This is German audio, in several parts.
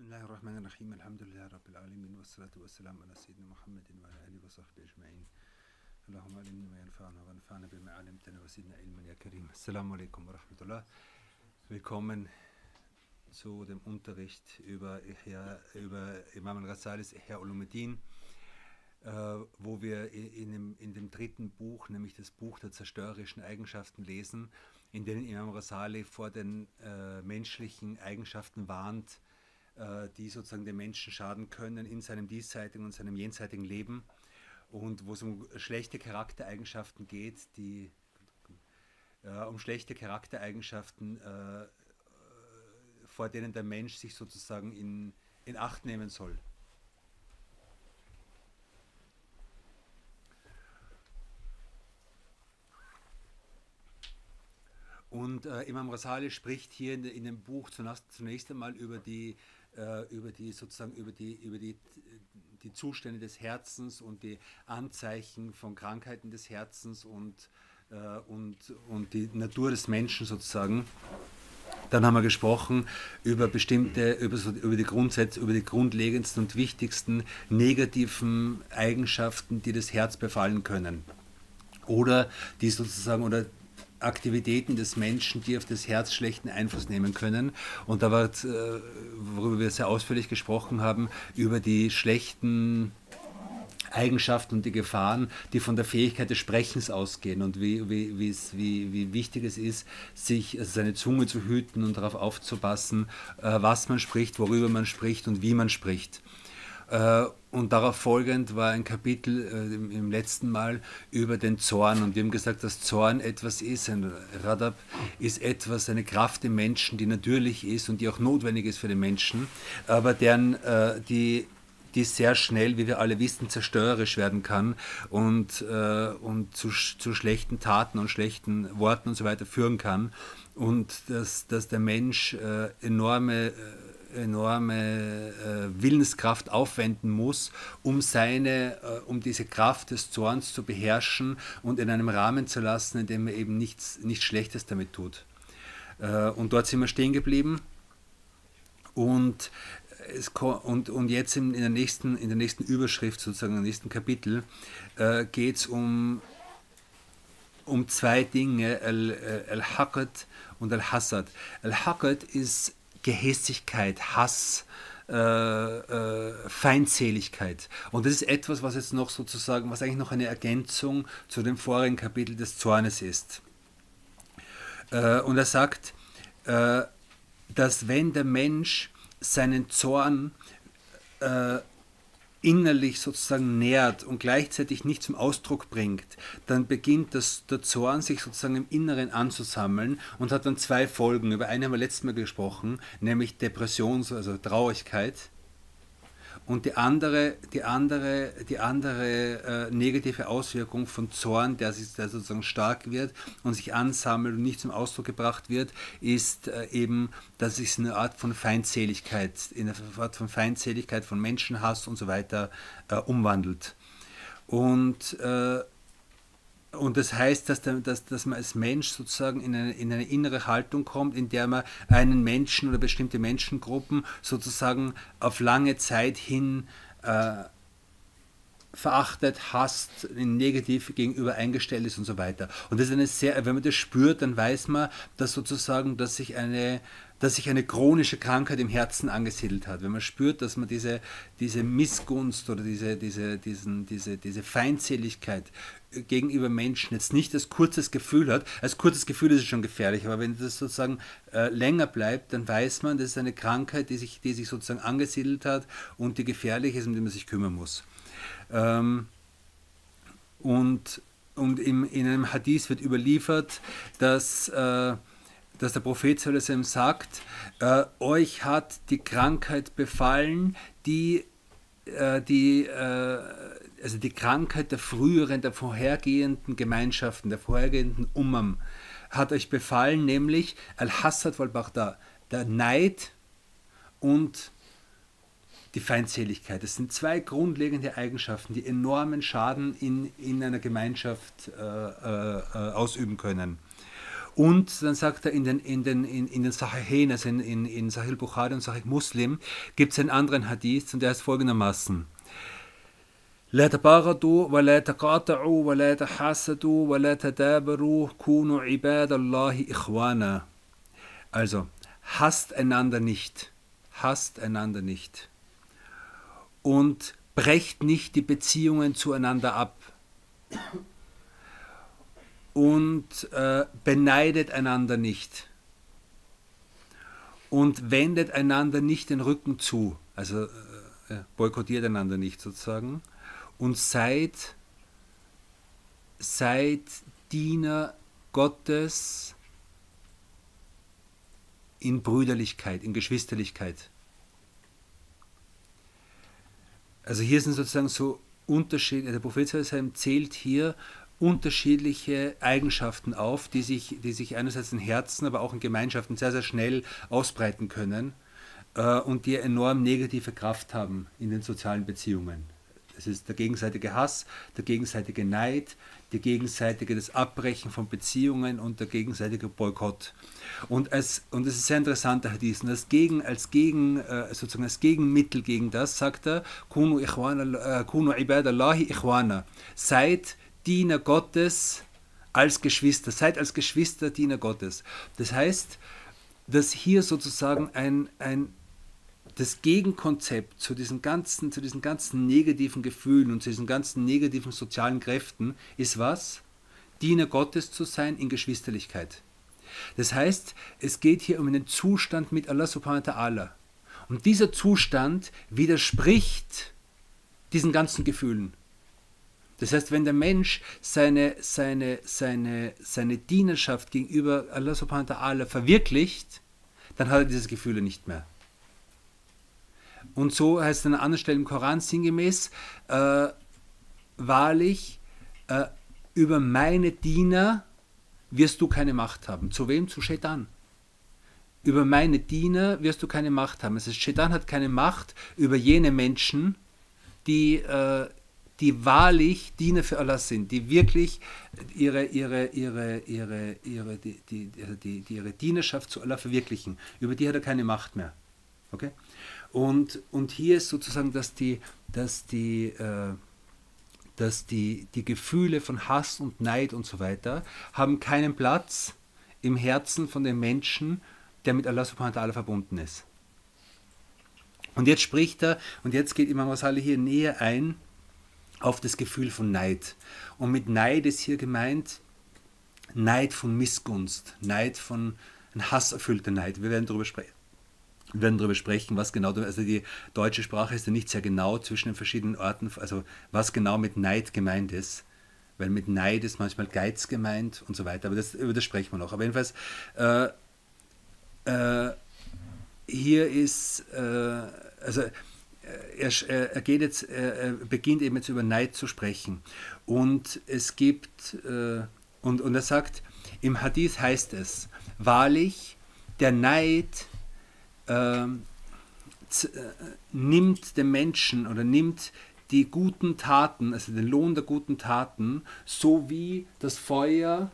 بسم الله الرحمن الرحيم الحمد لله رب العالمين والصلاة والسلام على سيدنا محمد وعلى آله وصحبه أجمعين اللهم علمنا ما ينفعنا وانفعنا بما علمتنا وزدنا علما يا كريم السلام عليكم ورحمة الله Willkommen zu dem Unterricht über, Ihya, über Imam al-Ghazalis Ihya Ulumuddin, äh, wo wir in dem, in dem dritten Buch, nämlich das Buch der zerstörerischen Eigenschaften lesen, in denen Imam Ghazali vor den äh, menschlichen Eigenschaften warnt, äh, die sozusagen den Menschen schaden können in seinem diesseitigen und seinem jenseitigen Leben und wo es um schlechte Charaktereigenschaften geht, die äh, um schlechte Charaktereigenschaften, äh, vor denen der Mensch sich sozusagen in, in Acht nehmen soll. Und äh, Imam Rasali spricht hier in, in dem Buch zunächst, zunächst einmal über die, äh, über die sozusagen über die, über die, die Zustände des Herzens und die Anzeichen von Krankheiten des Herzens und, äh, und, und die Natur des Menschen sozusagen. Dann haben wir gesprochen über bestimmte, über, so, über die Grundsätze, über die grundlegendsten und wichtigsten negativen Eigenschaften, die das Herz befallen können. Oder die sozusagen, oder Aktivitäten des Menschen, die auf das Herz schlechten Einfluss nehmen können. Und da war, äh, worüber wir sehr ausführlich gesprochen haben, über die schlechten Eigenschaften und die Gefahren, die von der Fähigkeit des Sprechens ausgehen und wie, wie, wie, wie wichtig es ist, sich also seine Zunge zu hüten und darauf aufzupassen, äh, was man spricht, worüber man spricht und wie man spricht. Und darauf folgend war ein Kapitel äh, im, im, letzten Mal über den Zorn. Und wir haben gesagt, dass Zorn etwas ist, ein Radab ist etwas, eine Kraft im Menschen, die natürlich ist und die auch notwendig ist für den Menschen, aber deren, äh, die, die sehr schnell, wie wir alle wissen, zerstörerisch werden kann und, äh, und zu, zu schlechten Taten und schlechten Worten und so weiter führen kann. Und dass, dass der Mensch äh, enorme äh, enorme äh, Willenskraft aufwenden muss, um seine, äh, um diese Kraft des Zorns zu beherrschen und in einem Rahmen zu lassen, in dem er eben nichts, nichts Schlechtes damit tut. Äh, und dort sind wir stehen geblieben. Und, es, und, und jetzt in, in, der nächsten, in der nächsten Überschrift, sozusagen im nächsten Kapitel, äh, geht es um, um zwei Dinge, Al-Haqat äh, und Al-Hassad. Al-Haqat ist Gehässigkeit, Hass, äh, äh, Feindseligkeit. Und das ist etwas, was jetzt noch sozusagen, was eigentlich noch eine Ergänzung zu dem vorigen Kapitel des Zornes ist. Äh, und er sagt, äh, dass wenn der Mensch seinen Zorn äh, innerlich sozusagen nährt und gleichzeitig nicht zum Ausdruck bringt, dann beginnt das, der Zorn sich sozusagen im Inneren anzusammeln und hat dann zwei Folgen. Über eine haben wir letztes Mal gesprochen, nämlich Depression, also Traurigkeit und die andere, die andere, die andere äh, negative Auswirkung von Zorn, der, sich, der sozusagen stark wird und sich ansammelt und nicht zum Ausdruck gebracht wird, ist äh, eben, dass es eine Art von Feindseligkeit, in eine Art von Feindseligkeit, von Menschenhass und so weiter äh, umwandelt. Und äh, und das heißt, dass, der, dass, dass man als Mensch sozusagen in eine, in eine innere Haltung kommt, in der man einen Menschen oder bestimmte Menschengruppen sozusagen auf lange Zeit hin äh, verachtet, hasst, negativ gegenüber eingestellt ist und so weiter. Und das ist eine sehr, wenn man das spürt, dann weiß man, dass sozusagen, dass sich eine, dass sich eine chronische Krankheit im Herzen angesiedelt hat. Wenn man spürt, dass man diese, diese Missgunst oder diese, diese, diesen, diese, diese Feindseligkeit gegenüber Menschen jetzt nicht als kurzes Gefühl hat, als kurzes Gefühl ist es schon gefährlich, aber wenn das sozusagen äh, länger bleibt, dann weiß man, das ist eine Krankheit, die sich, die sich sozusagen angesiedelt hat und die gefährlich ist, um die man sich kümmern muss. Ähm, und und im, in einem Hadith wird überliefert, dass, äh, dass der Prophet sagt, äh, euch hat die Krankheit befallen, die, äh, die, äh, also die Krankheit der früheren, der vorhergehenden Gemeinschaften, der vorhergehenden Ummam, hat euch befallen, nämlich Al-Hassad wal-Baghdad, der Neid und die Feindseligkeit. Das sind zwei grundlegende Eigenschaften, die enormen Schaden in, in einer Gemeinschaft äh, äh, ausüben können. Und dann sagt er in den, in den, in, in den Sahihain, also in, in, in Sahih Bukhari und Sahih Muslim, gibt es einen anderen Hadith und der ist folgendermaßen. لا تباغضوا ولا تقاطعوا ولا تحاسدوا ولا تدابروا كونوا عباد الله إخوانا Also, hasst einander nicht, hasst einander nicht und brecht nicht die Beziehungen zueinander ab und äh, beneidet einander nicht. Und wendet einander nicht den Rücken zu, also äh, boykottiert einander nicht sozusagen. Und seid, seid Diener Gottes in Brüderlichkeit, in Geschwisterlichkeit. Also hier sind sozusagen so Unterschiede, der Prophet zählt hier unterschiedliche Eigenschaften auf, die sich, die sich einerseits in Herzen, aber auch in Gemeinschaften sehr, sehr schnell ausbreiten können äh, und die enorm negative Kraft haben in den sozialen Beziehungen. Es ist der gegenseitige Hass, der gegenseitige Neid, der gegenseitige das Abbrechen von Beziehungen und der gegenseitige Boykott. Und, als, und das ist sehr interessant, der Hadith. Und als, Gegen, als, Gegen, äh, sozusagen als Gegenmittel gegen das sagt er, Kunu, ikhwana, äh, kunu ibadallahi ikhwana. Seid Diener Gottes als Geschwister. Seid als Geschwister Diener Gottes. Das heißt, dass hier sozusagen ein, ein das Gegenkonzept zu diesen ganzen, zu diesen ganzen negativen Gefühlen und zu diesen ganzen negativen sozialen Kräften ist was? Diener Gottes zu sein in Geschwisterlichkeit. Das heißt, es geht hier um einen Zustand mit Allah subhanahu wa ta'ala. Und dieser Zustand widerspricht diesen ganzen Gefühlen. Das heißt, wenn der Mensch seine, seine, seine, seine Dienerschaft gegenüber Allah subhanahu wa ta'ala verwirklicht, dann hat er diese Gefühle nicht mehr. Und so heißt es an einer anderen Stelle im Koran sinngemäß, äh, wahrlich, äh, über meine Diener wirst du keine Macht haben. Zu wem? Zu Shaitan. Über meine Diener wirst du keine Macht haben. Das heißt, Shaitan hat keine Macht über jene Menschen, die, äh, die wahrlich Diener für Allah sind, die wirklich ihre, ihre, ihre, ihre, ihre, die, die, die, die, ihre Dienerschaft zu Allah verwirklichen. Über die hat er keine Macht mehr. Okay? Und, und hier ist sozusagen, dass die, dass die, äh, dass die, die Gefühle von Hass und Neid und so weiter haben keinen Platz im Herzen von dem Menschen, der mit Allah subhanahu wa ta'ala verbunden ist. Und jetzt spricht er, und jetzt geht Imam Rasali hier näher ein auf das Gefühl von Neid. Und mit Neid ist hier gemeint Neid von Missgunst, Neid von, ein hasserfüllter Neid. Wir werden darüber sprechen. Wir werden darüber sprechen, was genau, also die deutsche Sprache ist ja nicht sehr genau zwischen den verschiedenen Orten, also was genau mit Neid gemeint ist. Weil mit Neid ist manchmal Geiz gemeint und so weiter, aber das, über das sprechen wir noch. Aber jedenfalls, äh, äh, hier ist, äh, also er, er, geht jetzt, er beginnt eben jetzt über Neid zu sprechen. Und es gibt, äh, und, und er sagt, im Hadith heißt es, wahrlich, der Neid ähm, äh, nimmt dem Menschen oder nimmt die guten Taten, also den Lohn der guten Taten, so wie das Feuer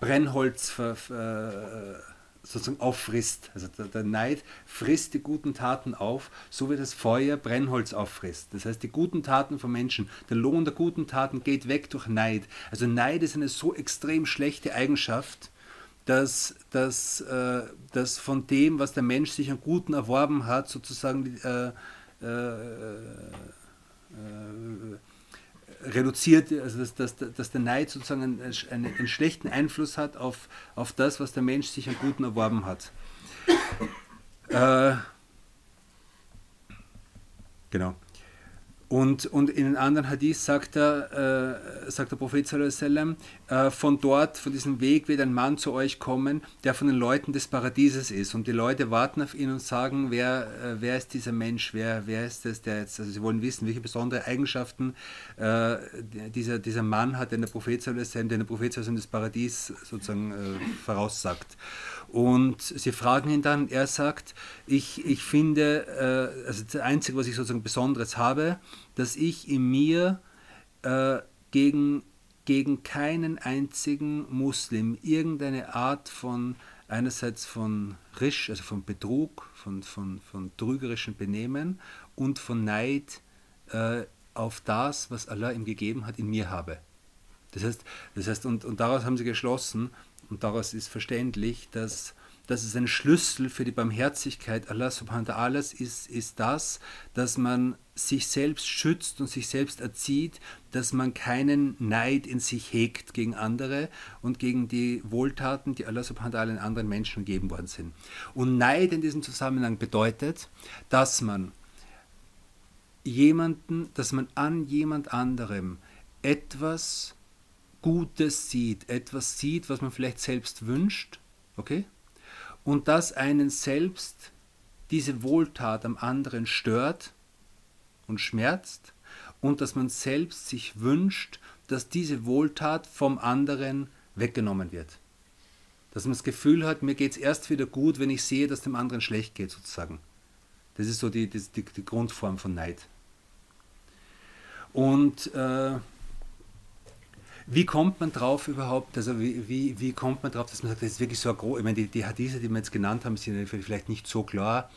Brennholz ver, ver, sozusagen auffrisst. Also der, der, Neid frisst die guten Taten auf, so wie das Feuer Brennholz auffrisst. Das heißt, die guten Taten von Menschen, der Lohn der guten Taten geht weg durch Neid. Also Neid ist eine so extrem schlechte Eigenschaft, dass, dass, äh, dass von dem, was der Mensch sich an Guten erworben hat, sozusagen äh, äh, äh reduziert, also dass, dass, dass der Neid sozusagen einen, einen, schlechten Einfluss hat auf, auf das, was der Mensch sich an Guten erworben hat. Äh, genau. Und, und in einem anderen Hadith sagt, er, äh, sagt der Prophet sallam, äh, von dort, von diesem Weg wird ein Mann zu euch kommen, der von den Leuten des Paradieses ist. Und die Leute warten auf ihn und sagen, wer, äh, wer ist dieser Mensch, wer, wer ist das, der jetzt, also sie wollen wissen, welche besondere Eigenschaften äh, dieser, dieser Mann hat, den der Prophet sallam, den der Prophet sallam des Paradies sozusagen äh, voraussagt. Und sie fragen ihn dann, er sagt, ich, ich finde, äh, also das Einzige, was ich sozusagen Besonderes habe, dass ich in mir äh, gegen gegen keinen einzigen Muslim irgendeine Art von einerseits von Risch, also von Betrug, von, von, von trügerischem Benehmen und von Neid äh, auf das, was Allah ihm gegeben hat, in mir habe. Das heißt, das heißt und, und daraus haben sie geschlossen, und daraus ist verständlich, dass, dass es ein Schlüssel für die Barmherzigkeit Allah subhanahu wa ta'ala ist, ist das, dass man sich selbst schützt und sich selbst erzieht, dass man keinen Neid in sich hegt gegen andere und gegen die Wohltaten, die Allah subhanahu wa ta'ala in anderen Menschen gegeben worden sind. Und Neid in diesem Zusammenhang bedeutet, dass man jemanden, dass man an jemand anderem etwas Gutes sieht, etwas sieht, was man vielleicht selbst wünscht, okay? Und dass einen selbst diese Wohltat am anderen stört und schmerzt und dass man selbst sich wünscht, dass diese Wohltat vom anderen weggenommen wird. Dass man das Gefühl hat, mir geht es erst wieder gut, wenn ich sehe, dass dem anderen schlecht geht, sozusagen. Das ist so die, die, die Grundform von Neid. Und äh, wie kommt man drauf überhaupt, also wie, wie, wie kommt man drauf, dass man sagt, das ist wirklich so groß, ich meine, die, die Hadithe, die wir jetzt genannt haben, sind vielleicht nicht so klar.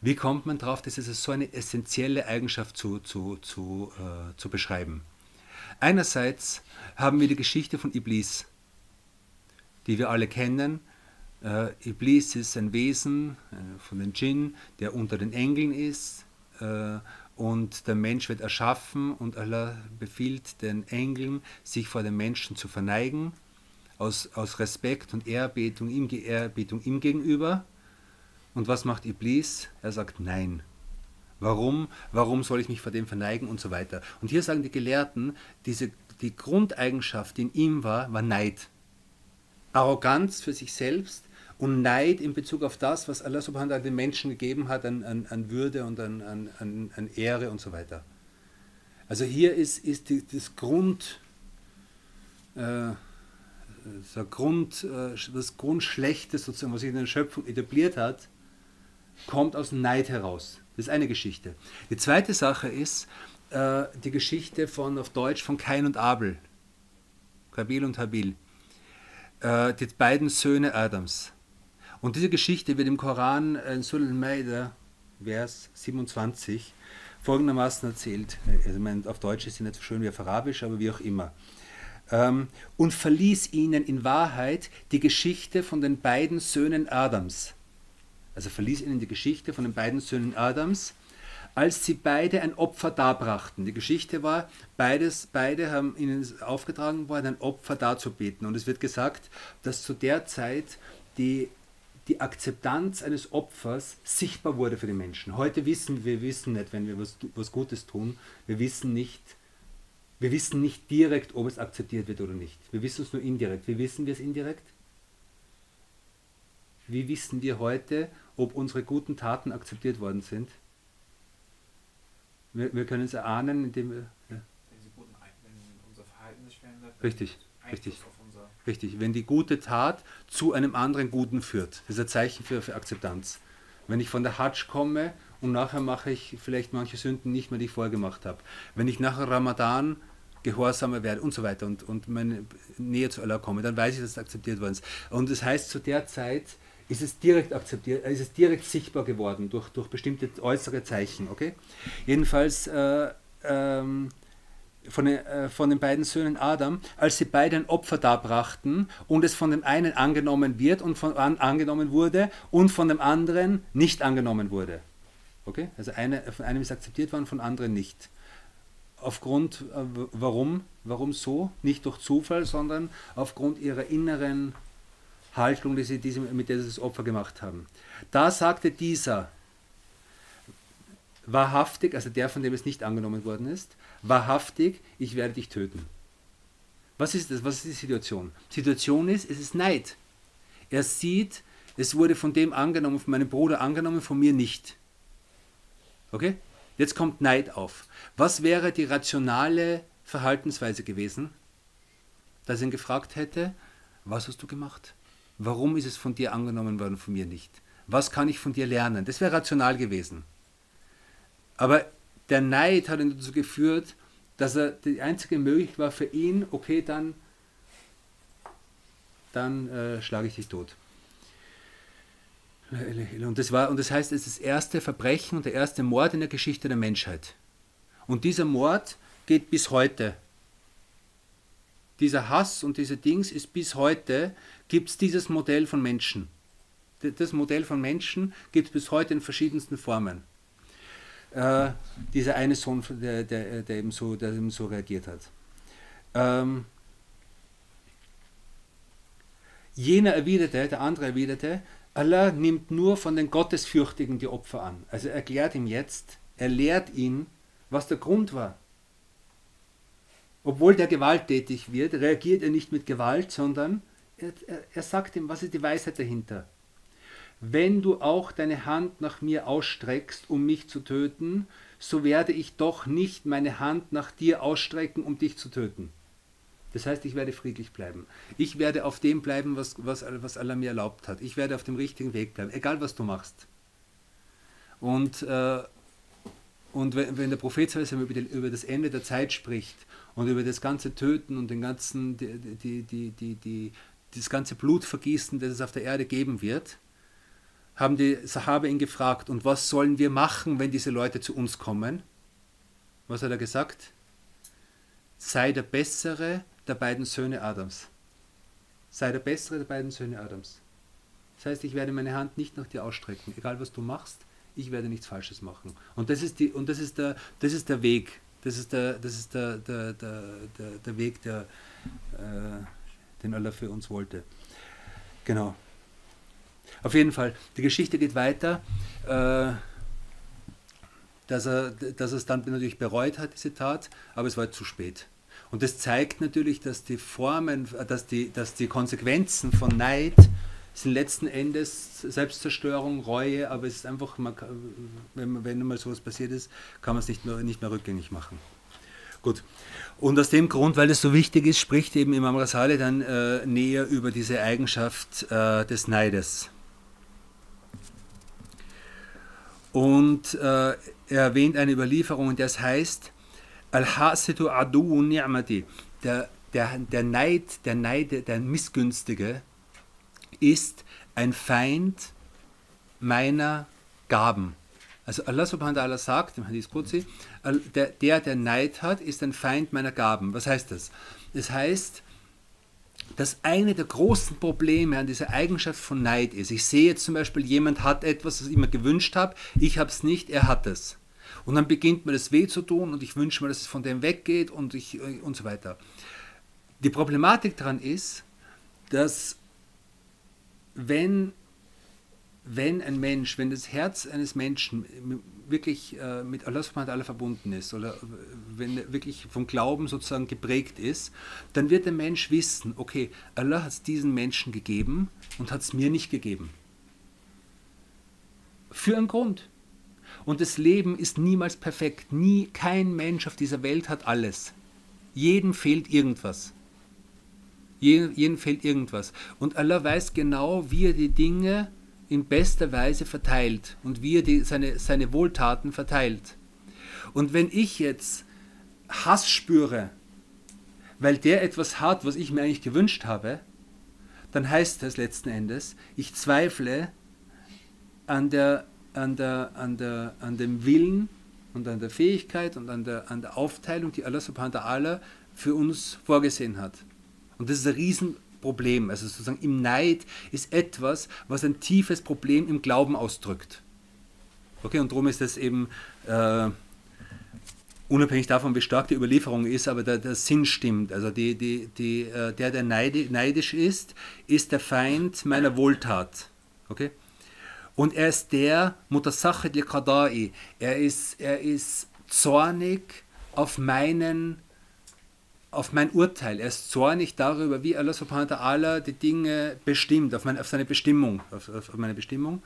Wie kommt man drauf, dass es so eine essentielle Eigenschaft zu, zu, zu, äh, zu beschreiben? Einerseits haben wir die Geschichte von Iblis, die wir alle kennen. Äh, Iblis ist ein Wesen äh, von den Djinn, der unter den Engeln ist äh, und der Mensch wird erschaffen und Allah befiehlt den Engeln, sich vor den Menschen zu verneigen, aus, aus Respekt und Ehrerbietung ihm, Ehrerbietung ihm gegenüber. Und was macht Iblis? Er sagt Nein. Warum? Warum soll ich mich vor dem verneigen und so weiter? Und hier sagen die Gelehrten, diese, die Grundeigenschaft, die in ihm war, war Neid. Arroganz für sich selbst und Neid in Bezug auf das, was Allah subhanahu wa ta'ala den Menschen gegeben hat an, an, an Würde und an, an, an, Ehre und so weiter. Also hier ist, ist die, das Grund, äh, das, Grund äh, das Grundschlechte sozusagen, was sich in der Schöpfung etabliert hat, kommt aus Neid heraus. Das ist eine Geschichte. Die zweite Sache ist äh, die Geschichte von, auf Deutsch, von Kain und Abel. Kabil und Habil. Äh, die beiden Söhne Adams. Und diese Geschichte wird im Koran in Surah al-Maida, Vers 27, folgendermaßen erzählt. Also mein, auf Deutsch ist sie nicht so schön wie auf Arabisch, aber wie auch immer. Ähm, und verließ ihnen in Wahrheit die Geschichte von den beiden Söhnen Adams. Also verließ ihnen die Geschichte von den beiden Söhnen Adams, als sie beide ein Opfer darbrachten. Die Geschichte war, beides, beide haben ihnen aufgetragen worden, ein Opfer darzubieten. Und es wird gesagt, dass zu der Zeit die die Akzeptanz eines Opfers sichtbar wurde für die Menschen. Heute wissen wir wissen nicht, wenn wir was, was Gutes tun, wir wissen nicht, wir wissen nicht direkt, ob es akzeptiert wird oder nicht. Wir wissen es nur indirekt. Wie wissen wir es indirekt? Wie wissen wir heute, ob unsere guten Taten akzeptiert worden sind? Wir, wir können es erahnen, indem wir. Ja. Wenn, sie guten, wenn unser Verhalten sich verändert. Richtig, richtig. Richtig, wenn die gute Tat zu einem anderen Guten führt. Das ist ein Zeichen für, für Akzeptanz. Wenn ich von der Hajj komme und nachher mache ich vielleicht manche Sünden nicht mehr, die ich vorher gemacht habe. Wenn ich nachher Ramadan gehorsamer werde und so weiter und, und meine Nähe zu Allah komme, dann weiß ich, dass es akzeptiert worden ist. Und das heißt, zu der Zeit ist es direkt akzeptiert, ist es direkt sichtbar geworden durch, durch bestimmte äußere Zeichen. Okay? Jedenfalls äh, ähm, von den, äh, von den beiden Söhnen Adam, als sie beide ein Opfer darbrachten und es von dem einen angenommen wird und von an, angenommen wurde und von dem anderen nicht angenommen wurde. Okay? Also eine, von einem ist akzeptiert worden, von anderen nicht. Aufgrund, äh, warum? Warum so? Nicht durch Zufall, sondern aufgrund ihrer inneren Haltung, die sie, die sie, mit der sie das Opfer gemacht haben. Da sagte dieser, wahrhaftig, also der, von dem es nicht angenommen worden ist, wahrhaftig, ich werde dich töten. Was ist das? Was ist die Situation? Situation ist, es ist Neid. Er sieht, es wurde von dem angenommen, von meinem Bruder angenommen, von mir nicht. Okay? Jetzt kommt Neid auf. Was wäre die rationale Verhaltensweise gewesen, dass er ihn gefragt hätte, was hast du gemacht? Warum ist es von dir angenommen worden, von mir nicht? Was kann ich von dir lernen? Das wäre rational gewesen. Aber der Neid hat ihn dazu geführt, dass er die einzige Möglichkeit war für ihn, okay, dann, dann äh, schlage ich dich tot. Und das, war, und das heißt, es ist das erste Verbrechen und der erste Mord in der Geschichte der Menschheit. Und dieser Mord geht bis heute. Dieser Hass und diese Dings ist bis heute, gibt es dieses Modell von Menschen. Das Modell von Menschen gibt es bis heute in verschiedensten Formen. Äh, dieser eine Sohn, der, der, der, eben so, der eben so reagiert hat. Ähm, jener erwiderte, der andere erwiderte, Allah nimmt nur von den Gottesfürchtigen die Opfer an. Also er erklärt ihm jetzt, er lehrt ihn, was der Grund war. Obwohl der gewalttätig wird, reagiert er nicht mit Gewalt, sondern er, er, er sagt ihm, was ist die Weisheit dahinter. Wenn du auch deine Hand nach mir ausstreckst, um mich zu töten, so werde ich doch nicht meine Hand nach dir ausstrecken, um dich zu töten. Das heißt, ich werde friedlich bleiben. Ich werde auf dem bleiben, was, was, was Allah mir erlaubt hat. Ich werde auf dem richtigen Weg bleiben, egal was du machst. Und, äh, und wenn, wenn, der Prophet über, die, über das Ende der Zeit spricht und über das ganze Töten und den ganzen, die, die, die, die, die, das ganze Blutvergießen, das es auf der Erde geben wird, haben die Sahabe ihn gefragt, und was sollen wir machen, wenn diese Leute zu uns kommen? Was hat er gesagt? Sei der Bessere der beiden Söhne Adams. Sei der bessere der beiden Söhne Adams. Das heißt, ich werde meine Hand nicht nach dir ausstrecken, egal was du machst, ich werde nichts Falsches machen. Und das ist, die, und das ist, der, das ist der Weg. Das ist der, das ist der, der, der, der, der Weg, der, äh, den Allah für uns wollte. Genau. Auf jeden Fall, die Geschichte geht weiter, äh, dass, er, dass er es dann natürlich bereut hat, diese Tat, aber es war zu spät. Und das zeigt natürlich, dass die Formen, dass die, dass die Konsequenzen von Neid sind letzten Endes Selbstzerstörung, Reue, aber es ist einfach, man, wenn, wenn mal sowas passiert ist, kann man es nicht mehr, nicht mehr rückgängig machen. Gut. Und aus dem Grund, weil es so wichtig ist, spricht eben Imam Rasale dann äh, näher über diese Eigenschaft äh, des Neides. Und äh, er erwähnt eine Überlieferung, es heißt, Al-Hasidu adu ni'mati. Der, der, der Neid, der Neid, der Missgünstige ist ein Feind meiner Gaben. Also Allah subhanahu wa ta'ala sagt im Hadith Qudsi, der, der Neid hat, ist ein Feind meiner Gaben. Was heißt das? Das heißt, dass eine der großen Probleme an dieser Eigenschaft von Neid ist. Ich sehe jetzt zum Beispiel, jemand hat etwas, was ich mir gewünscht habe, ich habe es nicht, er hat es. Und dann beginnt mir das weh zu tun und ich wünsche mir, dass es von dem weggeht und, ich, äh, und so weiter. Die Problematik daran ist, dass wenn, wenn ein Mensch, wenn das Herz eines Menschen wirklich äh, mit Allah subhanahu verbunden ist oder wenn er wirklich vom Glauben sozusagen geprägt ist, dann wird der Mensch wissen, okay, Allah hat es diesen Menschen gegeben und hat es mir nicht gegeben. Für einen Grund. Und das Leben ist niemals perfekt. Nie, kein Mensch auf dieser Welt hat alles. Jedem fehlt irgendwas. Jedem, jedem fehlt irgendwas. Und Allah weiß genau, wie er die Dinge in bester Weise verteilt und wie er die, seine, seine Wohltaten verteilt. Und wenn ich jetzt Hass spüre, weil der etwas hat, was ich mir eigentlich gewünscht habe, dann heißt das letzten Endes, ich zweifle an der an, der, an, der, an dem Willen und an der Fähigkeit und an der, an der Aufteilung, die Allah subhanahu wa ta'ala für uns vorgesehen hat. Und das ist ein Riesenproblem. Also sozusagen im Neid ist etwas, was ein tiefes Problem im Glauben ausdrückt. Okay, und darum ist das eben äh, unabhängig davon, wie stark die Überlieferung ist, aber der, der Sinn stimmt. Also die, die, die, äh, der, der neidisch ist, ist der Feind meiner Wohltat. Okay? Und er ist der Mutasachid li Er ist, er ist zornig auf meinen auf mein Urteil. Er ist zornig darüber, wie Allah subhanahu wa ta'ala die Dinge bestimmt, auf, mein, auf seine Bestimmung. Auf, auf meine Bestimmung.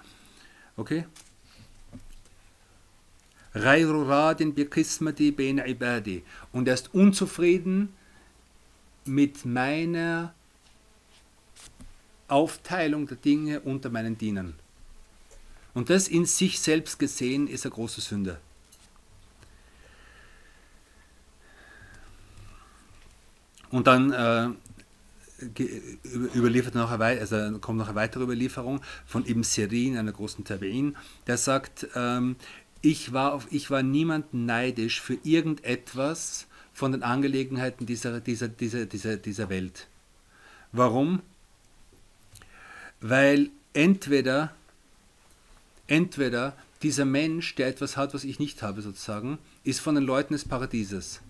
Okay? Und er ist unzufrieden mit meiner Aufteilung der Dinge unter meinen Dienern. Und das in sich selbst gesehen ist eine große Sünde. Und dann äh, überliefert noch eine, also kommt noch eine weitere Überlieferung von Ibn Sirin, einer großen Tabi'in, der sagt, ähm, ich, war auf, ich war niemand neidisch für irgendetwas von den Angelegenheiten dieser, dieser, dieser, dieser, dieser Welt. Warum? Weil entweder, entweder dieser Mensch, der etwas hat, was ich nicht habe, sozusagen, ist von den Leuten des Paradieses.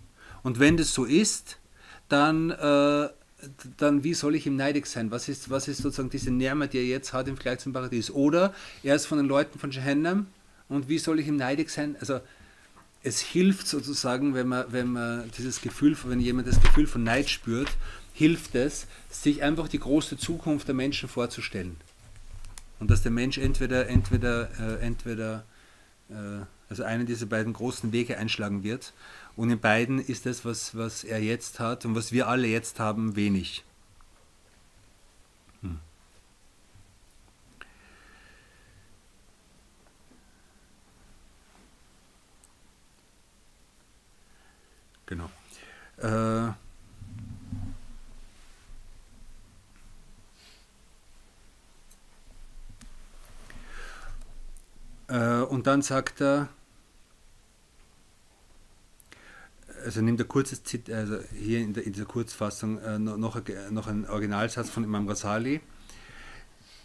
Und wenn das so ist, dann, äh, dann wie soll ich ihm neidig sein? Was ist, was ist sozusagen diese Nährme, die er jetzt hat im Vergleich zum Paradies? Oder er ist von den Leuten von Jehannam und wie soll ich ihm neidig sein? Also es hilft sozusagen, wenn man, wenn man dieses Gefühl, wenn jemand das Gefühl von Neid spürt, hilft es, sich einfach die große Zukunft der Menschen vorzustellen. Und dass der Mensch entweder, entweder, äh, entweder äh, also einen dieser beiden großen Wege einschlagen wird. Und in beiden ist das, was, was er jetzt hat und was wir alle jetzt haben, wenig. Hm. Genau. Äh, Äh, und dann sagt er, also nimmt er kurzes Zit also hier in, der, in dieser Kurzfassung äh, noch, noch einen Originalsatz von Imam Rasali.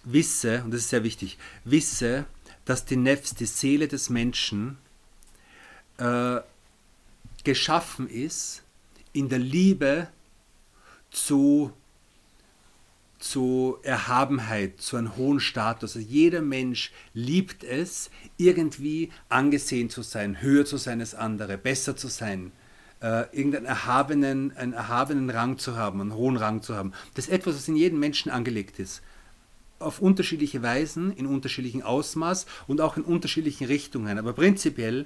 Wisse, und das ist sehr wichtig, wisse, dass die Nefs, die Seele des Menschen, äh, geschaffen ist in der Liebe zu zu Erhabenheit, zu einem hohen Status. Also jeder Mensch liebt es, irgendwie angesehen zu sein, höher zu sein als andere, besser zu sein, äh, irgendeinen erhabenen, einen erhabenen Rang zu haben, einen hohen Rang zu haben. Das ist etwas, was in jedem Menschen angelegt ist. Auf unterschiedliche Weisen, in unterschiedlichem Ausmaß und auch in unterschiedlichen Richtungen. Aber prinzipiell,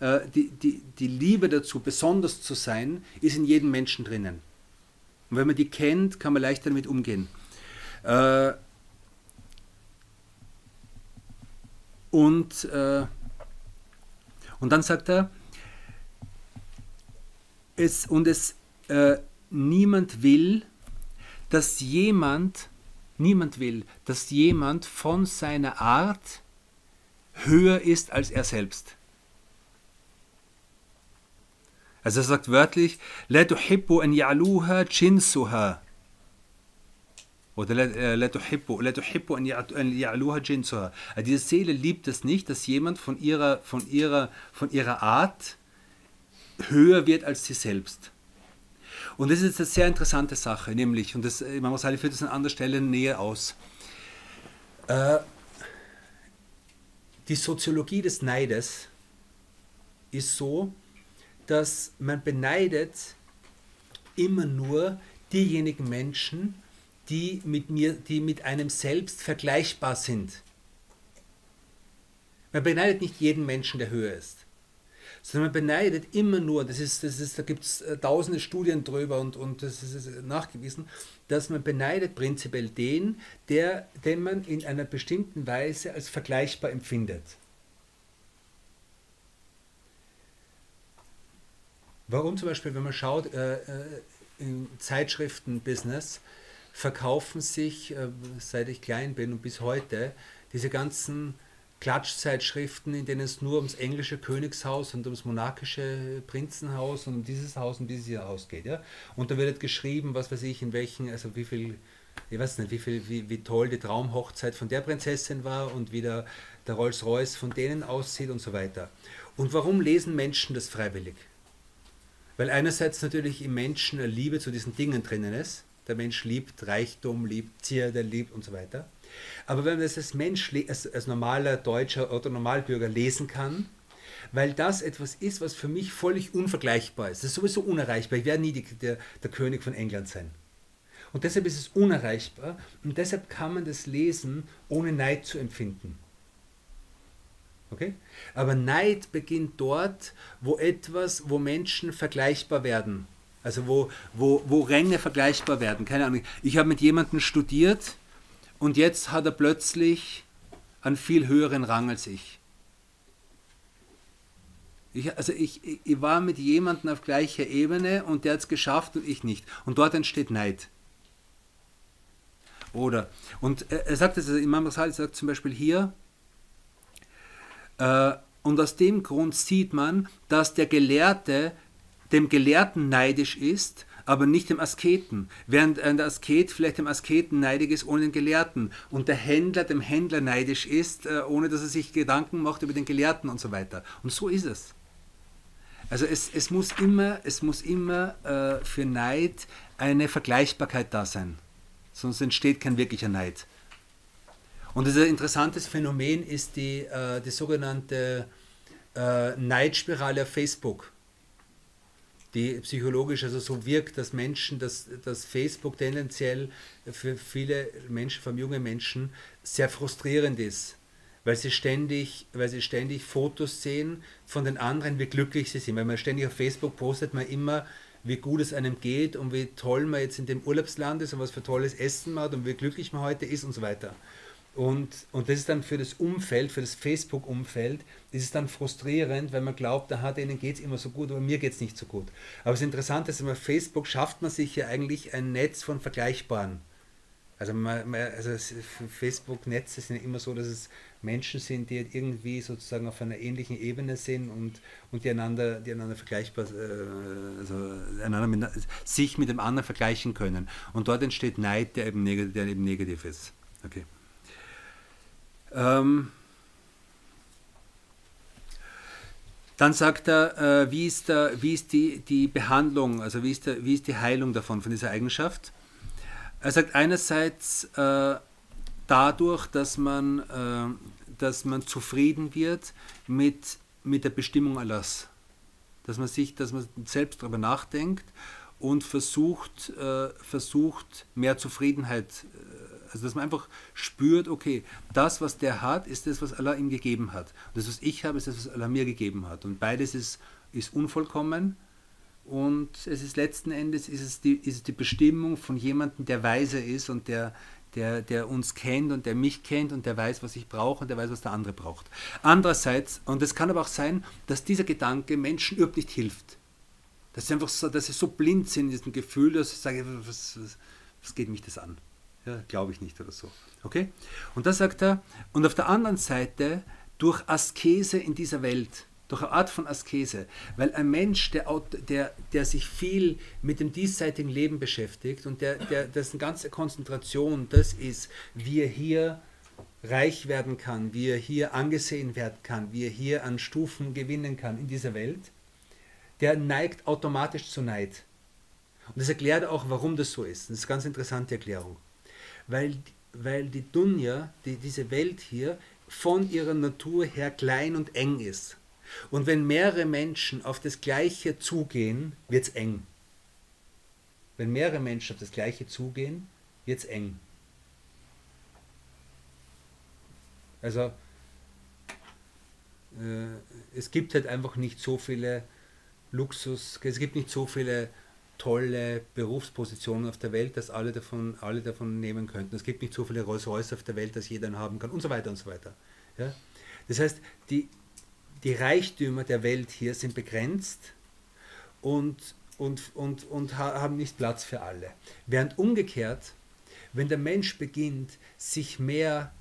äh, die, die, die Liebe dazu, besonders zu sein, ist in jedem Menschen drinnen. Und wenn man die kennt, kann man leichter damit umgehen. Äh, und, äh, und dann sagt er, es, und es äh, niemand will, dass jemand, niemand will, dass jemand von seiner Art höher ist als er selbst. Also er sagt wörtlich, La tuhibbu an ya'luha jinsuha. Oder la tuhibbu, la tuhibbu an ya'luha jinsuha. Also diese Seele liebt es nicht, dass jemand von ihrer, von ihrer, von ihrer Art höher wird als sie selbst. Und das ist eine sehr interessante Sache, nämlich, und das, Imam Rasali führt das an anderer Stelle näher aus. Äh, die Soziologie des Neides ist so, dass man beneidet immer nur diejenigen Menschen, die mit mir, die mit einem selbst vergleichbar sind. Man beneidet nicht jeden Menschen, der höher ist, sondern man beneidet immer nur, das ist, das ist, da gibt es äh, tausende Studien drüber und, und das ist nachgewiesen, dass man beneidet prinzipiell den, der, den man in einer bestimmten Weise als vergleichbar empfindet. Warum zum Beispiel, wenn man schaut, äh, äh im Zeitschriftenbusiness, verkaufen sich, äh, seit ich klein bin und bis heute, diese ganzen Klatschzeitschriften, in denen es nur ums englische Königshaus und ums monarchische Prinzenhaus und um dieses Haus und dieses Haus geht. Ja? Und da wird geschrieben, was weiß ich, in welchen, also wie viel, ich weiß nicht, wie, viel, wie, wie toll die Traumhochzeit von der Prinzessin war und wie der, der Rolls-Royce von denen aussieht und so weiter. Und warum lesen Menschen das freiwillig? Weil einerseits natürlich im Menschen eine Liebe zu diesen Dingen drinnen ist, der Mensch liebt Reichtum, liebt Zierde, liebt und so weiter. Aber wenn man das als Mensch, als, als normaler Deutscher oder Normalbürger lesen kann, weil das etwas ist, was für mich völlig unvergleichbar ist. Das ist sowieso unerreichbar. Ich werde nie die, der, der König von England sein. Und deshalb ist es unerreichbar und deshalb kann man das lesen, ohne Neid zu empfinden. Okay? Aber Neid beginnt dort, wo etwas, wo Menschen vergleichbar werden. Also wo, wo, wo Ränge vergleichbar werden. Keine Ahnung. Ich habe mit jemandem studiert und jetzt hat er plötzlich einen viel höheren Rang als ich. Ich, also ich, ich war mit jemandem auf gleicher Ebene und der hat es geschafft und ich nicht. Und dort entsteht Neid. Oder, und er, sagt es, also Imam Rasali sagt zum Beispiel hier, äh, und aus dem Grund sieht man, dass der Gelehrte dem Gelehrten neidisch ist, aber nicht dem Asketen. Während ein Asket vielleicht dem Asketen neidig ist ohne den Gelehrten und der Händler dem Händler neidisch ist, äh, ohne dass er sich Gedanken macht über den Gelehrten und so weiter. Und so ist es. Also es, es muss immer, es muss immer äh, für Neid eine Vergleichbarkeit da sein. Sonst entsteht kein wirklicher Neid. Und ein interessantes Phänomen ist die, äh, die sogenannte äh, Neidspirale auf Facebook, die psychologisch also so wirkt, dass Menschen, dass, dass Facebook tendenziell für viele Menschen, vor allem junge Menschen, sehr frustrierend ist weil sie ständig, weil sie ständig Fotos sehen von den anderen, wie glücklich sie sind. Weil man ständig auf Facebook postet man immer, wie gut es einem geht und wie toll man jetzt in dem Urlaubsland ist und was für tolles Essen man hat und wie glücklich man heute ist und so weiter. Und, und das ist dann für das Umfeld, für das Facebook-Umfeld, ist es dann frustrierend, weil man glaubt, da hat denen geht es immer so gut, aber mir geht es nicht so gut. Aber das Interessante ist, auf Facebook schafft man sich ja eigentlich ein Netz von Vergleichbaren. Also, also Facebook-Netze sind ja immer so, dass es Menschen sind, die irgendwie sozusagen auf einer ähnlichen Ebene sind und, und die, einander, die einander vergleichbar, äh, also einander mit, sich mit dem anderen vergleichen können. Und dort entsteht Neid, der eben, negativ, der eben negativ ist. Okay. Ähm, dann sagt er, äh, wie ist, der, wie ist die, die Behandlung, also wie ist, der, wie ist die Heilung davon, von dieser Eigenschaft? Er sagt einerseits äh, dadurch, dass man, äh, dass man zufrieden wird mit, mit der Bestimmung Allahs. Dass man sich, dass man selbst darüber nachdenkt und versucht, äh, versucht mehr Zufriedenheit, äh, also dass man einfach spürt, okay, das, was der hat, ist das, was Allah ihm gegeben hat. Und das, was ich habe, ist das, was Allah mir gegeben hat. Und beides ist, ist unvollkommen. Und es ist letzten Endes ist es, die, ist die Bestimmung von jemandem, der weise ist und der, der, der uns kennt und der mich kennt und der weiß, was ich brauche und der weiß, was der andere braucht. Andererseits, und es kann aber auch sein, dass dieser Gedanke Menschen überhaupt nicht hilft. Dass sie einfach so, dass sie so blind sind in diesem Gefühl, dass sie sagen, was, was, was geht mich das an? Ja, Glaube ich nicht oder so. Okay? Und da sagt er, und auf der anderen Seite, durch Askese in dieser Welt, durch eine Art von Askese. Weil ein Mensch, der, der, der sich viel mit dem diesseitigen Leben beschäftigt und der, der, dessen ganze Konzentration das ist, wie er hier reich werden kann, wie er hier angesehen werden kann, wie er hier an Stufen gewinnen kann in dieser Welt, der neigt automatisch zu Neid. Und das erklärt auch, warum das so ist. Das ist eine ganz interessante Erklärung. Weil, weil die Dunja, die, diese Welt hier, von ihrer Natur her klein und eng ist. Und wenn mehrere Menschen auf das Gleiche zugehen, wird es eng. Wenn mehrere Menschen auf das Gleiche zugehen, wird es eng. Also äh, es gibt halt einfach nicht so viele Luxus, es gibt nicht so viele tolle Berufspositionen auf der Welt, dass alle davon, alle davon nehmen könnten. Es gibt nicht so viele Rolls-Royce auf der Welt, dass jeder einen haben kann und so weiter und so weiter. Ja? Das heißt, die, die Reichtümer der Welt hier sind begrenzt und, und, und, und haben nicht Platz für alle. Während umgekehrt, wenn der Mensch beginnt, sich mehr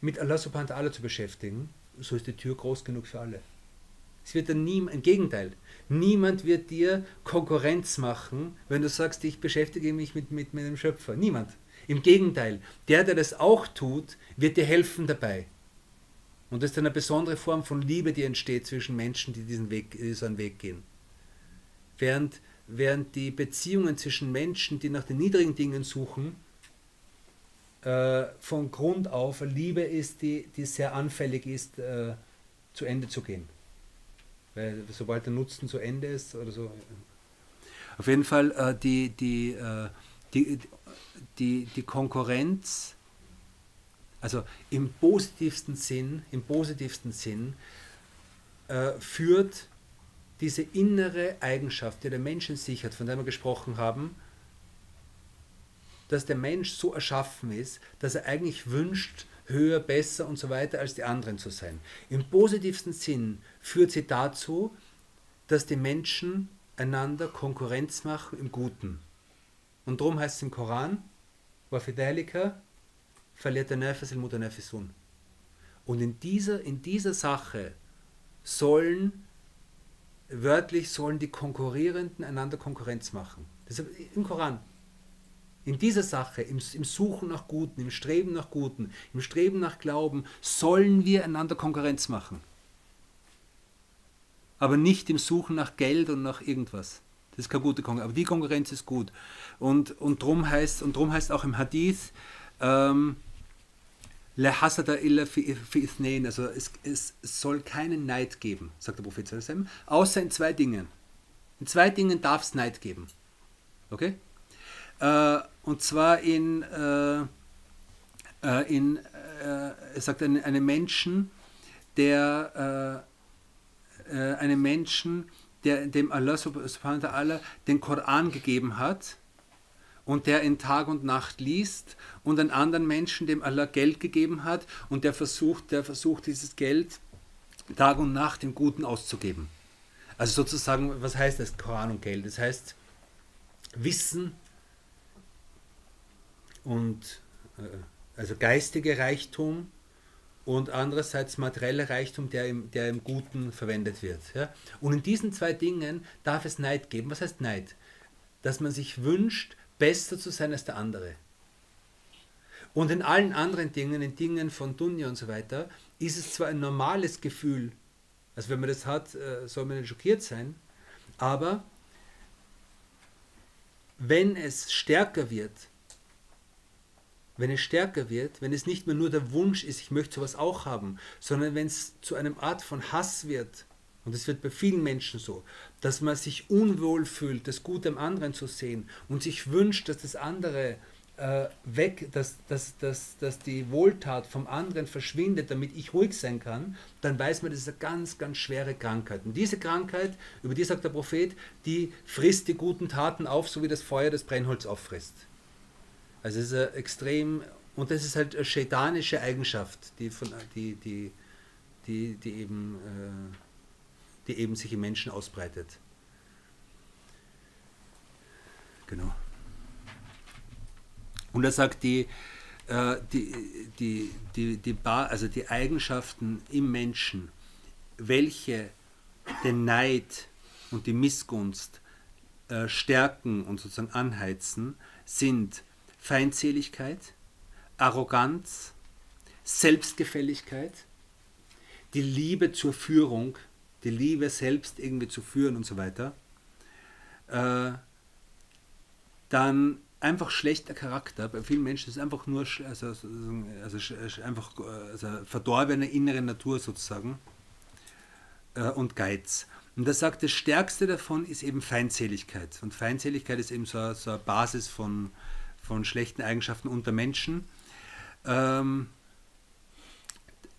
mit Allah subhanahu wa ta'ala zu beschäftigen, so ist die Tür groß genug für alle. Es wird dann nie, im Gegenteil, niemand wird dir Konkurrenz machen, wenn du sagst, ich beschäftige mich mit, mit, dem Schöpfer. Niemand. Im Gegenteil, der, der das auch tut, wird dir helfen dabei. Und das ist eine besondere Form von Liebe, die entsteht zwischen Menschen, die diesen Weg, diesen Weg gehen. Während, während die Beziehungen zwischen Menschen, die nach den niedrigen Dingen suchen, äh, von Grund auf Liebe ist, die, die sehr anfällig ist, äh, zu Ende zu gehen. Weil sobald der Nutzen zu Ende ist oder so. Auf jeden Fall äh, die, die, äh, die, die, die Konkurrenz also im positivsten Sinn, im positivsten Sinn äh, führt diese innere Eigenschaft, die der Mensch in sich hat, von der wir gesprochen haben, dass der Mensch so erschaffen ist, dass er eigentlich wünscht, höher, besser und so weiter als die anderen zu sein. Im positivsten Sinn führt sie dazu, dass die Menschen einander Konkurrenz machen im Guten. Und darum heißt es im Koran, Wafidalika verliert der Nefes el Mutanafisun. Und in dieser, in dieser Sache sollen, wörtlich sollen die Konkurrierenden einander Konkurrenz machen. Das ist im Koran, in dieser Sache, im, im Suchen nach Guten, im Streben nach Guten, im Streben nach Glauben, sollen wir einander Konkurrenz machen. Aber nicht im Suchen nach Geld und nach irgendwas. Das ist keine gute Konkurrenz. Aber die Konkurrenz ist gut. Und, und darum heißt, drum heißt auch im Hadith, ähm. Also es, es soll keinen Neid geben, sagt der Prophet außer in zwei Dingen. In zwei Dingen darf es Neid geben. Okay? Äh, und zwar in, äh, äh in äh, er sagt, einen, einen Menschen, der äh, äh, einen Menschen, der dem Allah subhanahu wa ta'ala den Koran gegeben hat und der in Tag und Nacht liest und einen anderen Menschen, dem Allah Geld gegeben hat und der versucht, der versucht dieses Geld Tag und Nacht im Guten auszugeben. Also sozusagen, was heißt das Koran und Geld? Das heißt Wissen und äh, also geistige Reichtum und andererseits materieller Reichtum, der im, der im Guten verwendet wird. Ja? Und in diesen zwei Dingen darf es Neid geben. Was heißt Neid? Dass man sich wünscht, besser zu sein als der andere. Und in allen anderen Dingen, in Dingen von Dunja und so weiter, ist es zwar ein normales Gefühl, also wenn man das hat, äh, soll man nicht schockiert sein, aber wenn es stärker wird, wenn es stärker wird, wenn es nicht mehr nur der Wunsch ist, ich möchte sowas auch haben, sondern wenn es zu einem Art von Hass wird, und es wird bei vielen Menschen so, dass man sich unwohl fühlt, das Gute am anderen zu sehen und sich wünscht, dass das andere äh, weg, dass, dass, dass, dass die Wohltat vom anderen verschwindet, damit ich ruhig sein kann, dann weiß man, das ist eine ganz, ganz schwere Krankheit. Und diese Krankheit, über die sagt der Prophet, die frisst die guten Taten auf, so wie das Feuer das Brennholz auffrisst. Also es ist eine extrem, und das ist halt eine schädanische Eigenschaft, die, von, die, die, die, die eben... Äh, die eben sich im Menschen ausbreitet. Genau. Und er sagt, die, äh, die, die, die, die, also die Eigenschaften im Menschen, welche den Neid und die Missgunst äh, stärken und sozusagen anheizen, sind Feindseligkeit, Arroganz, Selbstgefälligkeit, die Liebe zur Führung, die Liebe selbst irgendwie zu führen und so weiter, äh, dann einfach schlechter Charakter. Bei vielen Menschen ist es einfach nur also, also, einfach also verdorbene innere Natur sozusagen äh, und Geiz. Und er sagt, das Stärkste davon ist eben Feindseligkeit. Und Feindseligkeit ist eben so, so eine Basis von, von schlechten Eigenschaften unter Menschen. Ähm,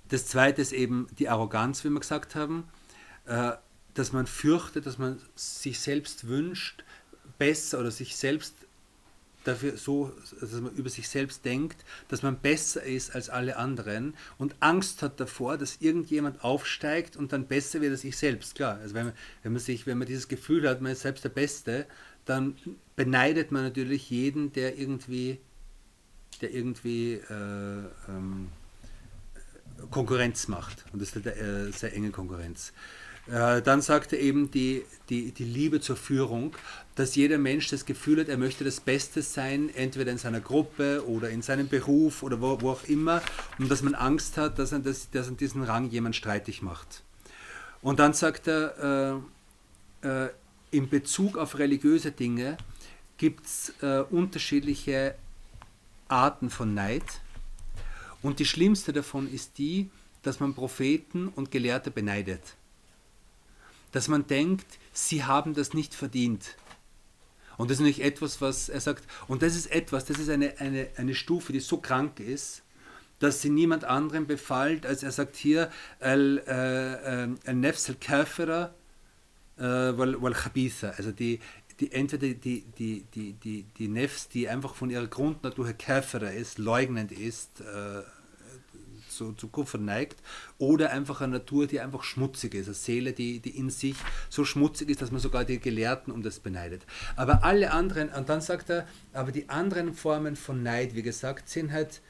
das zweite ist eben die Arroganz, wie wir gesagt haben. Äh, dass man fürchtet, dass man sich selbst wünscht, besser oder sich selbst dafür so, dass man über sich selbst denkt, dass man besser ist als alle anderen und Angst hat davor, dass irgendjemand aufsteigt und dann besser wird als ich selbst. Klar, also wenn man, wenn man sich, wenn man dieses Gefühl hat, man ist selbst der Beste, dann beneidet man natürlich jeden, der irgendwie, der irgendwie äh, ähm, Konkurrenz macht. Und das ist eine äh, sehr enge Konkurrenz. Äh, dann sagt er eben die, die, die Liebe zur Führung, dass jeder Mensch das Gefühl hat, er möchte das Beste sein, entweder in seiner Gruppe oder in seinem Beruf oder wo, wo auch immer, und dass man Angst hat, dass an, das, dass an diesen Rang jemand streitig macht. Und dann sagt er, äh, äh, in Bezug auf religiöse Dinge gibt es äh, unterschiedliche Arten von Neid. Und die schlimmste davon ist die, dass man Propheten und Gelehrte beneidet dass man denkt, sie haben das nicht verdient. Und das ist natürlich etwas, was er sagt, und das ist etwas, das ist eine, eine, eine Stufe, die so krank ist, dass sie niemand anderem befallt, als er sagt hier, al-nefs al-kafira wal-khabitha, also die, die entweder die, die, die, die, die Nefs, die einfach von ihrer Grundnatur her Kafira ist, leugnend ist, äh, zu, zu Kuffer neigt, oder einfach eine Natur, die einfach schmutzig ist, eine Seele, die, die in sich so schmutzig ist, dass man sogar die Gelehrten um das beneidet. Aber alle anderen, und dann sagt er, aber die anderen Formen von Neid, wie gesagt, sind halt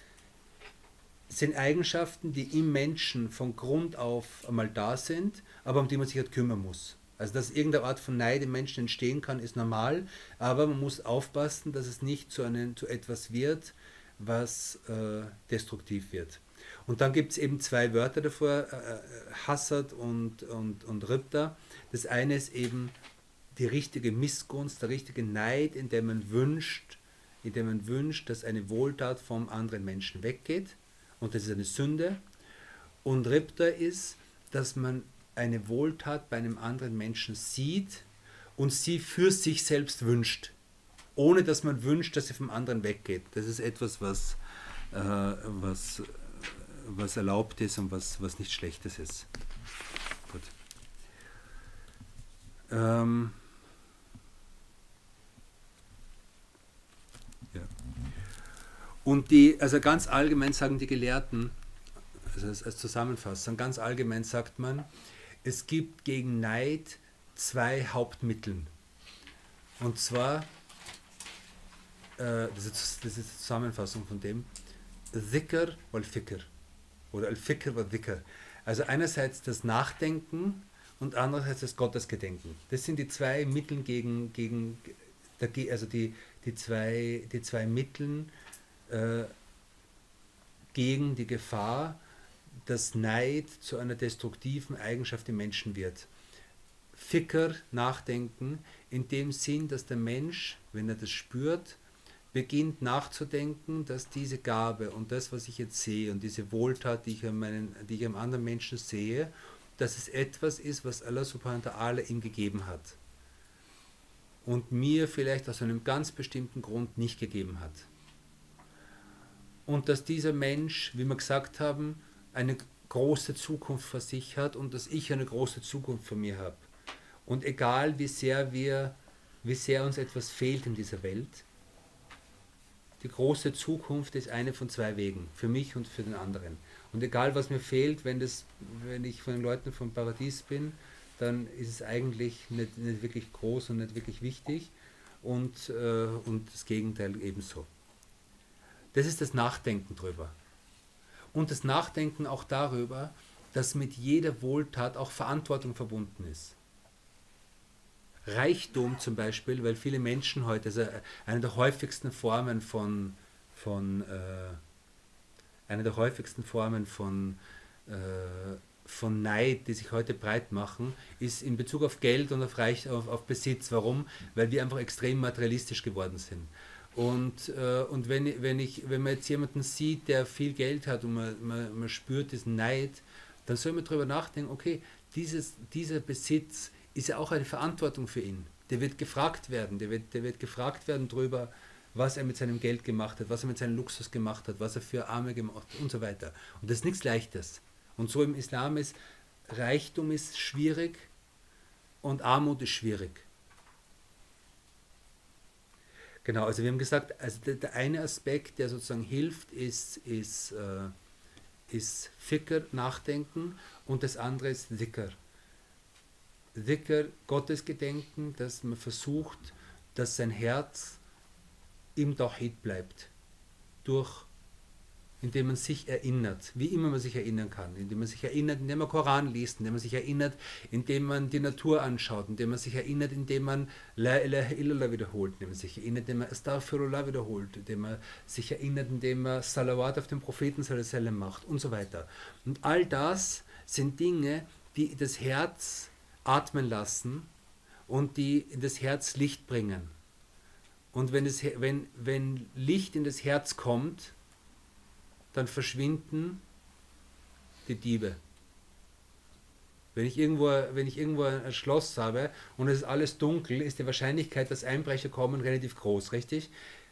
sind Eigenschaften, die im Menschen von Grund auf einmal da sind, aber um die man sich halt kümmern muss. Also dass irgendeine Art von Neid im Menschen entstehen kann, ist normal, aber man muss aufpassen, dass es nicht zu, einem, zu etwas wird, was äh, destruktiv wird. Und dann gibt es eben zwei Wörter davor, äh, äh, Hassad und, und, und Ripta. Das eine ist eben die richtige Missgunst, der richtige Neid, in dem man wünscht, in dem man wünscht, dass eine Wohltat vom anderen Menschen weggeht. Und das ist eine Sünde. Und Ripta ist, dass man eine Wohltat bei einem anderen Menschen sieht und sie für sich selbst wünscht, ohne dass man wünscht, dass sie vom anderen weggeht. Das ist etwas, was, äh, was, was erlaubt ist und was, was nicht Schlechtes ist. Gut. Ähm, ja. Und die, also ganz allgemein sagen die Gelehrten, also als, als Zusammenfassung, ganz allgemein sagt man, es gibt gegen Neid zwei Hauptmittel. Und zwar, äh, das, ist, das ist die Zusammenfassung von dem, Dhikr wal Fikr. Oder Al-Fikr wal Dhikr. Also einerseits das Nachdenken und andererseits das Gottesgedenken. Das sind die zwei Mittel gegen, gegen also die, die, zwei, die zwei Mittel äh, gegen die Gefahr, dass Neid zu einer destruktiven Eigenschaft im Menschen wird. Ficker, Nachdenken, in dem Sinn, dass der Mensch, wenn er das spürt, beginnt nachzudenken, dass diese Gabe und das, was ich jetzt sehe und diese Wohltat, die ich an, meinen, die ich am anderen Menschen sehe, dass es etwas ist, was Allah subhanahu wa ta'ala ihm gegeben hat. Und mir vielleicht aus einem ganz bestimmten Grund nicht gegeben hat. Und dass dieser Mensch, wie wir gesagt haben, eine große Zukunft vor sich hat und dass ich eine große Zukunft vor mir habe. Und egal wie sehr wir, wie sehr uns etwas fehlt in dieser Welt, die große Zukunft ist eine von zwei Wegen, für mich und für den anderen. Und egal was mir fehlt, wenn, das, wenn ich von den Leuten vom Paradies bin, dann ist es eigentlich nicht, nicht wirklich groß und nicht wirklich wichtig und, äh, und das Gegenteil ebenso. Das ist das Nachdenken drüber und das Nachdenken auch darüber, dass mit jeder Wohltat auch Verantwortung verbunden ist. Reichtum zum Beispiel, weil viele Menschen heute, also eine der häufigsten Formen von, von äh, eine der häufigsten Formen von, äh, von Neid, die sich heute breit machen, ist in Bezug auf Geld und auf, Reich, auf, auf Besitz. Warum? Weil wir einfach extrem materialistisch geworden sind. Und, äh, und wenn, wenn, ich, wenn man jetzt jemanden sieht, der viel Geld hat und man, man, man spürt diesen Neid, dann soll man darüber nachdenken, okay, dieses, dieser Besitz ist ja auch eine Verantwortung für ihn. Der wird gefragt werden, der wird, der wird gefragt werden darüber, was er mit seinem Geld gemacht hat, was er mit seinem Luxus gemacht hat, was er für Arme gemacht hat und so weiter. Und das ist nichts Leichtes. Und so im Islam ist, Reichtum ist schwierig und Armut ist schwierig. Genau, also wir haben gesagt, also der, der eine Aspekt, der sozusagen hilft, ist, ist, äh, ist Fikr, Nachdenken, und das andere ist Dhikr. Dhikr, Gottesgedenken, dass man versucht, dass sein Herz im Tawhid bleibt. Durch indem man sich erinnert, wie immer man sich erinnern kann, indem man sich erinnert, indem man Koran liest, indem man sich erinnert, indem man die Natur anschaut, indem man sich erinnert, indem man La ilaha illallah wiederholt, indem man sich erinnert, indem man Astaghfirullah wiederholt, indem man sich erinnert, indem man Salawat auf den Propheten sallam macht und so weiter. Und all das sind Dinge, die das Herz atmen lassen und die in das Herz Licht bringen. Und wenn, es, wenn, wenn Licht in das Herz kommt, dann verschwinden die Diebe. Wenn ich, irgendwo, wenn ich irgendwo ein Schloss habe und es ist alles dunkel, ist die Wahrscheinlichkeit, dass Einbrecher kommen, relativ groß, richtig?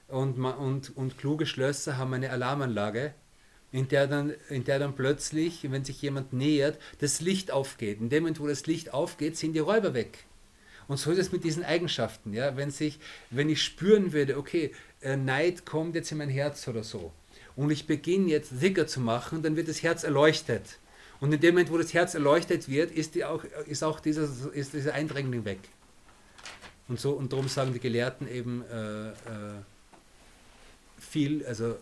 Und, und, und kluge Schlösser haben eine Alarmanlage, in der, dann, in der dann plötzlich, wenn sich jemand nähert, das Licht aufgeht. In dem Moment, wo das Licht aufgeht, sind die Räuber weg. Und so ist es mit diesen Eigenschaften. Ja? Wenn, sich, wenn ich spüren würde, okay, Neid kommt jetzt in mein Herz oder so, und ich beginne jetzt Zikr zu machen, dann wird das Herz erleuchtet. Und in dem Moment, wo das Herz erleuchtet wird, ist, auch, ist auch dieser, ist dieser Eindringling weg. Und, so, und darum sagen die Gelehrten eben äh, äh, viel, also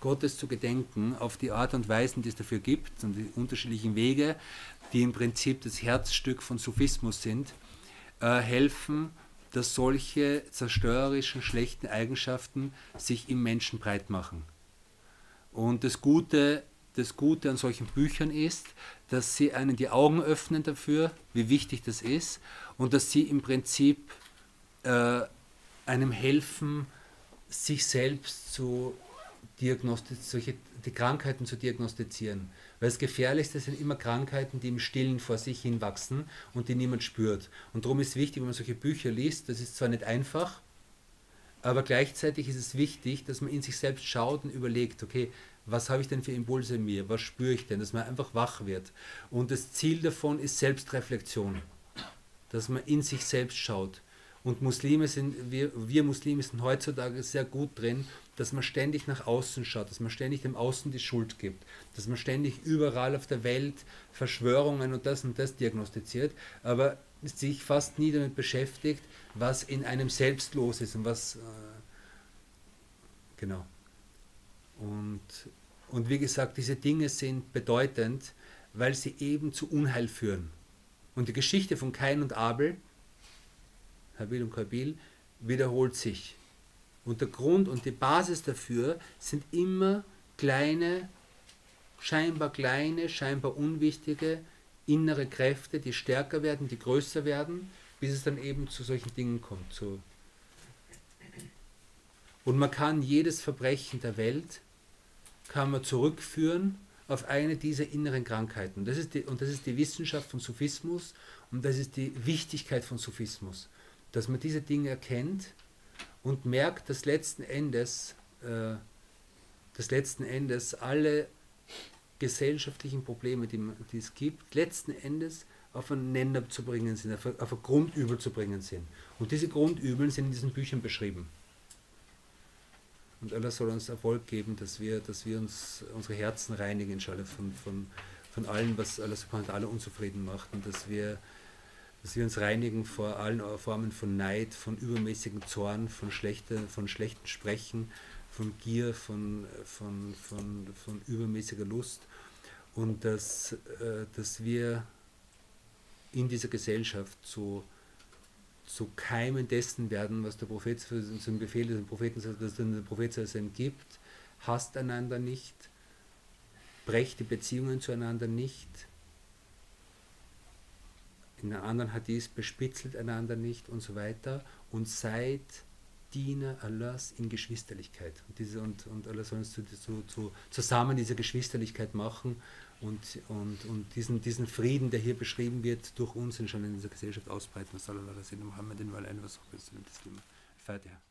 Gottes zu gedenken auf die Art und Weisen, die es dafür gibt und die unterschiedlichen Wege, die im Prinzip das Herzstück von Sufismus sind, äh, helfen, dass solche zerstörerischen, schlechten Eigenschaften sich im Menschen breit machen. Und das Gute, das Gute an solchen Büchern ist, dass sie einen die Augen öffnen dafür, wie wichtig das ist, und dass sie im Prinzip äh, einem helfen, sich selbst zu diagnostizieren, die Krankheiten zu diagnostizieren. Weil das Gefährlichste sind immer Krankheiten, die im Stillen vor sich hin wachsen und die niemand spürt. Und darum ist wichtig, wenn man solche Bücher liest, das ist zwar nicht einfach, aber gleichzeitig ist es wichtig, dass man in sich selbst schaut und überlegt, okay, was habe ich denn für Impulse in mir, was spüre ich denn, dass man einfach wach wird. Und das Ziel davon ist Selbstreflexion, dass man in sich selbst schaut. Und Muslime sind, wir, wir Muslime sind heutzutage sehr gut drin, dass man ständig nach außen schaut, dass man ständig dem Außen die Schuld gibt, dass man ständig überall auf der Welt Verschwörungen und das und das diagnostiziert, aber sich fast nie damit beschäftigt, was in einem selbst los ist und was äh, genau. Und, und wie gesagt, diese Dinge sind bedeutend, weil sie eben zu Unheil führen. Und die Geschichte von Kain und Abel, Habil und Kabil, wiederholt sich. Und der Grund und die Basis dafür sind immer kleine, scheinbar kleine, scheinbar unwichtige innere Kräfte, die stärker werden, die größer werden, bis es dann eben zu solchen Dingen kommt. So. Und man kann jedes Verbrechen der Welt kann man zurückführen auf eine dieser inneren Krankheiten. Das ist die, und das ist die Wissenschaft von Sufismus und das ist die Wichtigkeit von Sufismus, dass man diese Dinge erkennt und merkt, dass letzten Endes, äh, dass letzten Endes alle gesellschaftlichen Probleme, die, die, es gibt, letzten Endes auf einen Nenner zu bringen sind, auf, auf ein Grundübel zu bringen sind. Und diese Grundübel sind in diesen Büchern beschrieben. Und Allah soll uns Erfolg geben, dass wir, dass wir uns unsere Herzen reinigen, inshallah, von, von, von allem, was Allah subhanahu wa unzufrieden macht und dass wir dass wir uns reinigen vor allen Formen von Neid, von übermäßigem Zorn, von, schlechte, von schlechten Sprechen, von Gier, von, von, von, von übermäßiger Lust und dass, äh, dass wir in dieser Gesellschaft zu, zu Keimen dessen werden, was der Prophet zum Befehl des Propheten, dass der Prophet gibt, hasst einander nicht, brecht die Beziehungen zueinander nicht, in einem anderen Hadith bespitzelt einander nicht und so weiter und seid Diener Allahs in Geschwisterlichkeit. Und, diese, und, und Allah soll uns zu, zu, zu, zusammen diese Geschwisterlichkeit machen und, und, und diesen, diesen Frieden, der hier beschrieben wird, durch uns schon in dieser Gesellschaft ausbreiten. Sallallahu alaihi wa sallam, Muhammadin wa alaihi wa sallam. Fatiha.